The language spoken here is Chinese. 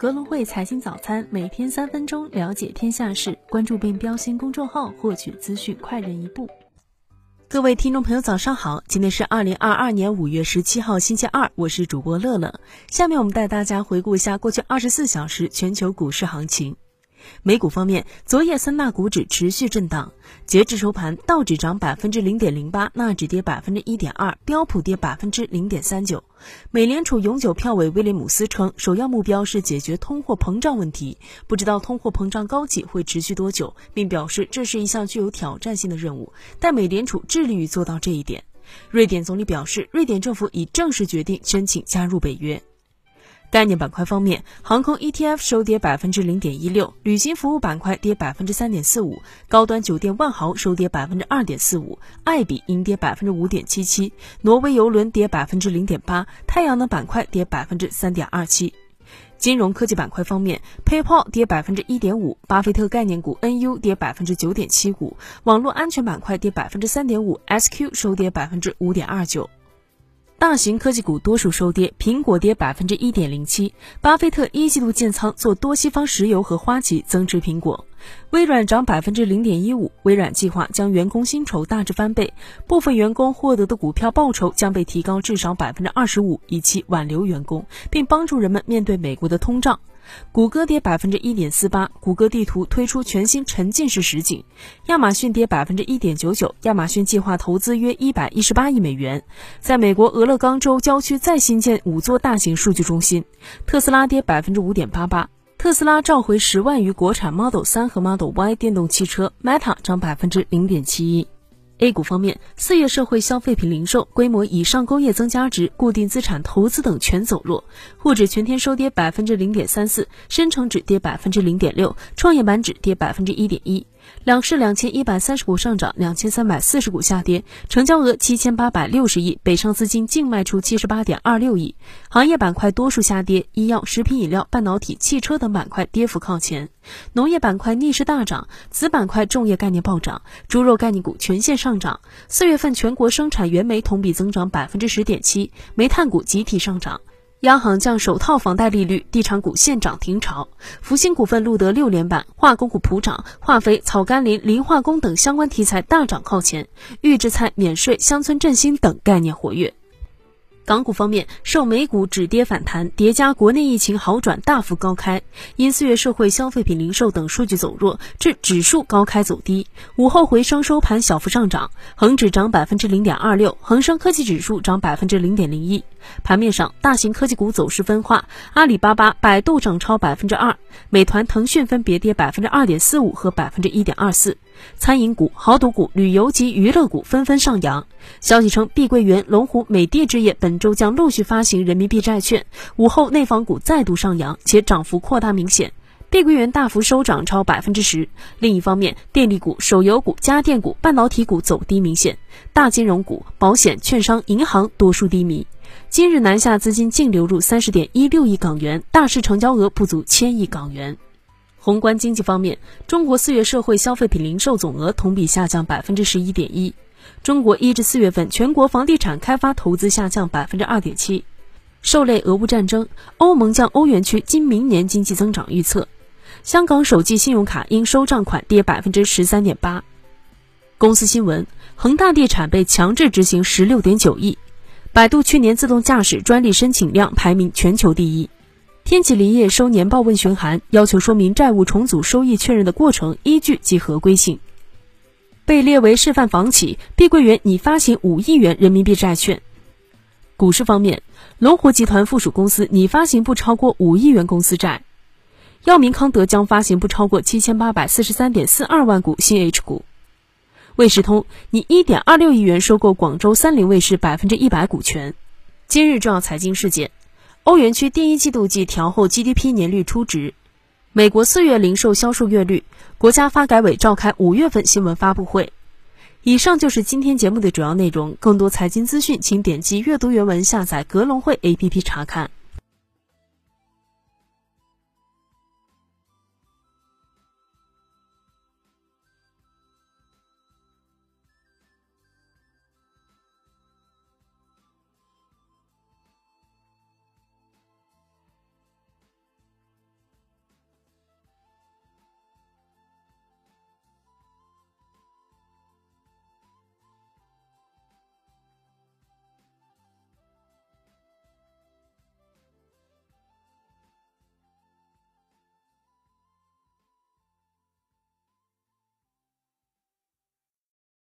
格隆汇财经早餐，每天三分钟了解天下事，关注并标新公众号，获取资讯快人一步。各位听众朋友，早上好，今天是二零二二年五月十七号，星期二，我是主播乐乐。下面我们带大家回顾一下过去二十四小时全球股市行情。美股方面，昨夜三大股指持续震荡。截至收盘，道指涨百分之零点零八，纳指跌百分之一点二，标普跌百分之零点三九。美联储永久票委威廉姆斯称，首要目标是解决通货膨胀问题，不知道通货膨胀高企会持续多久，并表示这是一项具有挑战性的任务，但美联储致力于做到这一点。瑞典总理表示，瑞典政府已正式决定申请加入北约。概念板块方面，航空 ETF 收跌百分之零点一六，旅行服务板块跌百分之三点四五，高端酒店万豪收跌百分之二点四五，爱彼迎跌百分之五点七七，挪威邮轮跌百分之零点八，太阳能板块跌百分之三点二七。金融科技板块方面，PayPal 跌百分之一点五，巴菲特概念股 NU 跌百分之九点七五，网络安全板块跌百分之三点五，SQ 收跌百分之五点二九。大型科技股多数收跌，苹果跌百分之一点零七。巴菲特一季度建仓做多西方石油和花旗，增持苹果。微软涨百分之零点一五，微软计划将员工薪酬大致翻倍，部分员工获得的股票报酬将被提高至少百分之二十五，以期挽留员工，并帮助人们面对美国的通胀。谷歌跌百分之一点四八，谷歌地图推出全新沉浸式实景。亚马逊跌百分之一点九九，亚马逊计划投资约一百一十八亿美元，在美国俄勒冈州郊区再新建五座大型数据中心。特斯拉跌百分之五点八八，特斯拉召回十万余国产 Model 三和 Model Y 电动汽车。Meta 涨百分之零点七一。A 股方面，四月社会消费品零售规模以上工业增加值、固定资产投资等全走弱，沪指全天收跌百分之零点三四，深成指跌百分之零点六，创业板指跌百分之一点一。两市两千一百三十股上涨，两千三百四十股下跌，成交额七千八百六十亿，北上资金净卖出七十八点二六亿。行业板块多数下跌，医药、食品饮料、半导体、汽车等板块跌幅靠前。农业板块逆势大涨，子板块种业概念暴涨，猪肉概念股全线上涨。四月份全国生产原煤同比增长百分之十点七，煤炭股集体上涨。央行降首套房贷利率，地产股现涨停潮。福星股份录得六连板，化工股普涨，化肥、草甘膦、磷化工等相关题材大涨靠前，预制菜免税、乡村振兴等概念活跃。港股方面，受美股止跌反弹，叠加国内疫情好转，大幅高开。因四月社会消费品零售等数据走弱，致指数高开走低。午后回升收盘小幅上涨，恒指涨百分之零点二六，恒生科技指数涨百分之零点零一。盘面上，大型科技股走势分化，阿里巴巴、百度涨超百分之二，美团、腾讯分别跌百分之二点四五和百分之一点二四。餐饮股、豪赌股、旅游及娱乐股纷纷上扬。消息称，碧桂园、龙湖、美的置业本周将陆续发行人民币债券。午后，内房股再度上扬，且涨幅扩大明显。碧桂园大幅收涨超百分之十。另一方面，电力股、手游股、家电股、半导体股走低明显。大金融股、保险、券商、银行多数低迷。今日南下资金净流入三十点一六亿港元，大市成交额不足千亿港元。宏观经济方面，中国四月社会消费品零售总额同比下降百分之十一点一。中国一至四月份全国房地产开发投资下降百分之二点七。受累俄乌战争，欧盟将欧元区今明年经济增长预测。香港首季信用卡应收账款跌百分之十三点八。公司新闻：恒大地产被强制执行十六点九亿。百度去年自动驾驶专利申请量排名全球第一。天齐锂业收年报问询函，要求说明债务重组收益确认的过程、依据及合规性。被列为示范房企，碧桂园拟发行五亿元人民币债券。股市方面，龙湖集团附属公司拟发行不超过五亿元公司债。药明康德将发行不超过七千八百四十三点四二万股新 H 股。卫视通拟一点二六亿元收购广州三菱卫视百分之一百股权。今日重要财经事件。欧元区第一季度季调后 GDP 年率初值，美国四月零售销售月率，国家发改委召开五月份新闻发布会。以上就是今天节目的主要内容，更多财经资讯，请点击阅读原文下载格隆汇 APP 查看。